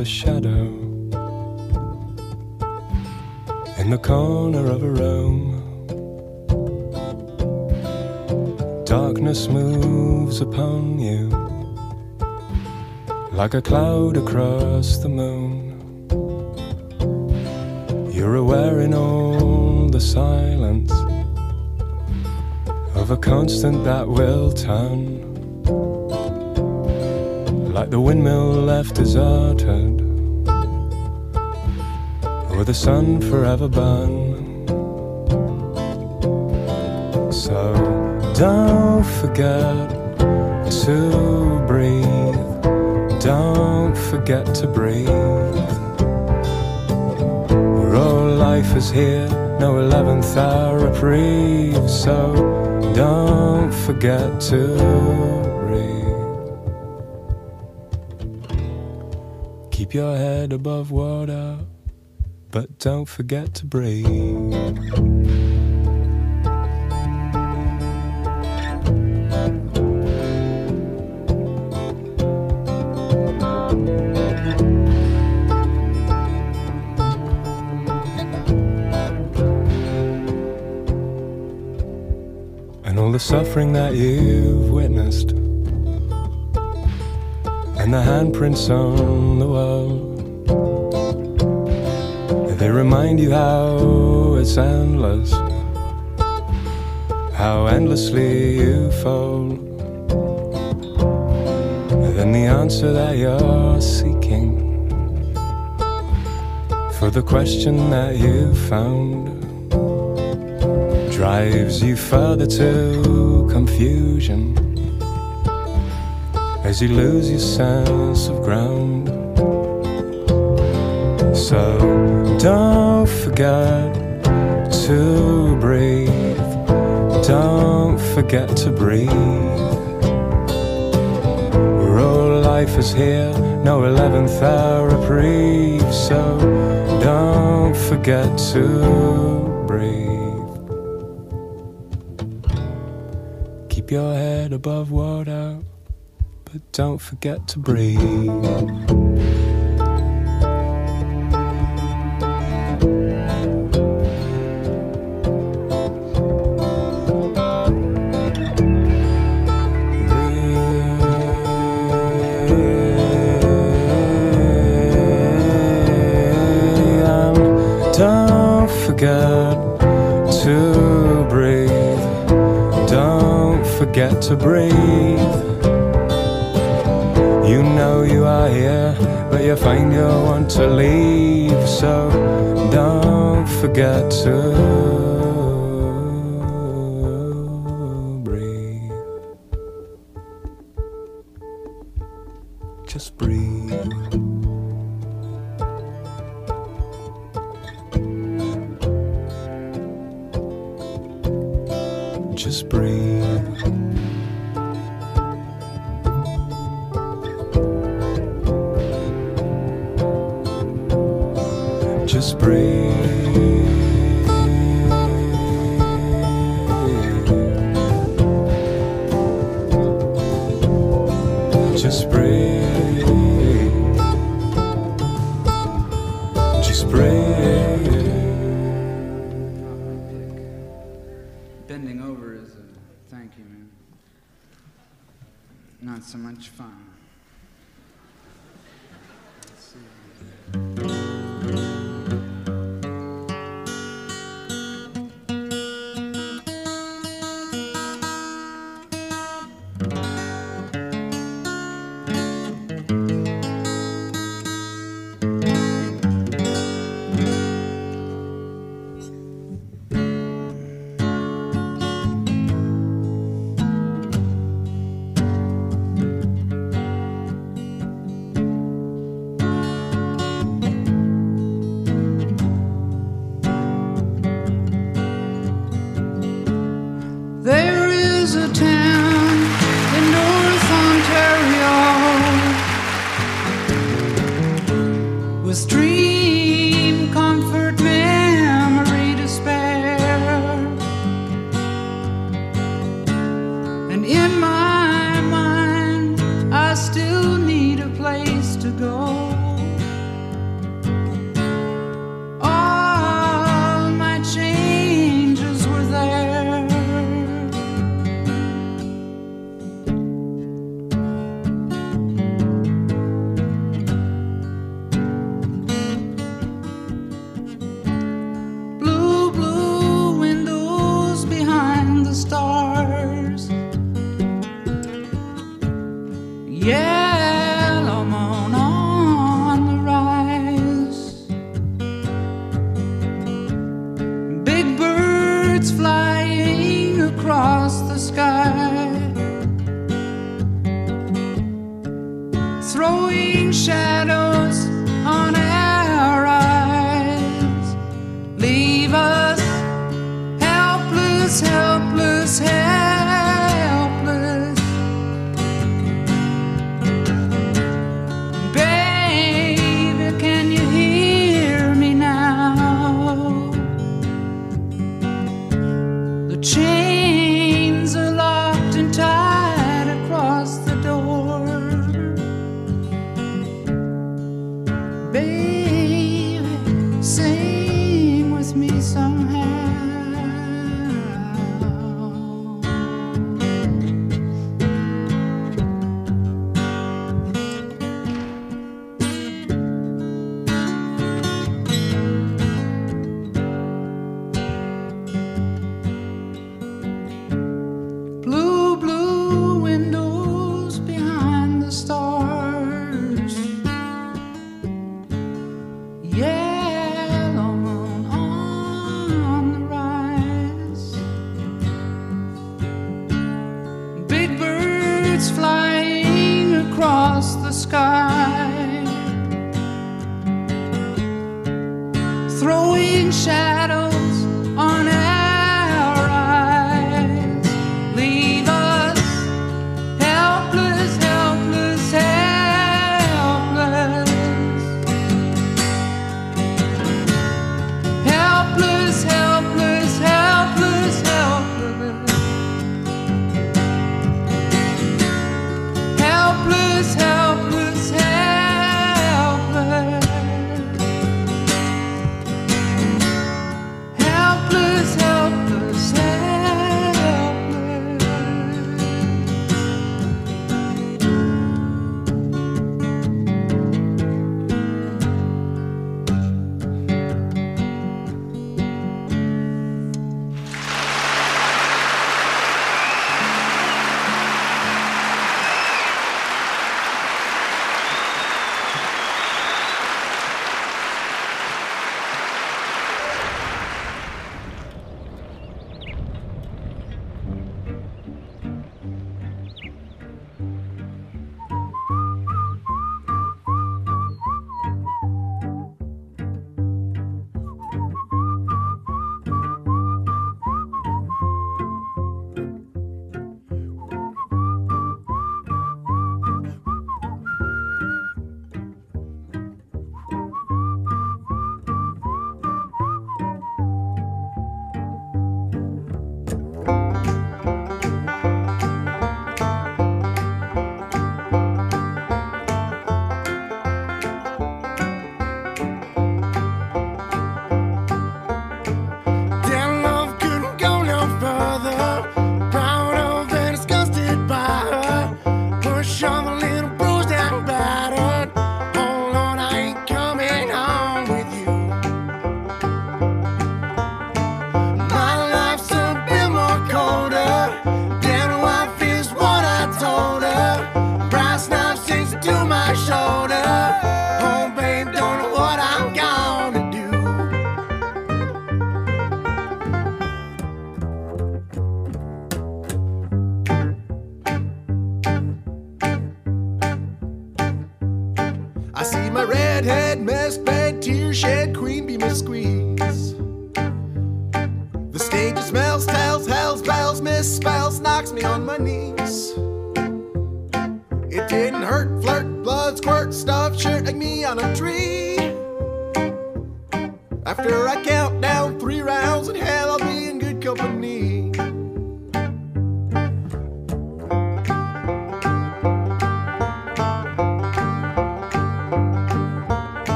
a shadow in the corner of a room. Darkness moves upon you like a cloud across the moon. You're aware in all the silence of a constant that will turn like the windmill left deserted, or the sun forever burn. So don't forget to breathe, don't forget to breathe. Where all life is here, no 11th hour reprieve, so don't forget to breathe. Keep your head above water, don't forget to breathe. And all the suffering that you've witnessed and the handprints on the wall. They remind you how it's endless, how endlessly you fall. Then the answer that you're seeking for the question that you found drives you further to confusion as you lose your sense of ground. So don't forget to breathe, don't forget to breathe. Where all life is here, no 11th hour reprieve, so don't forget to breathe. Keep your head above water but don't forget to breathe. To breathe. You know you are here, but you find you want to leave, so don't forget to breathe. Just breathe. Just breathe. Breathe. Just breathe. Just breathe. Bending over is a thank you, man. Not so much fun.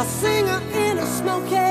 A singer in a smoky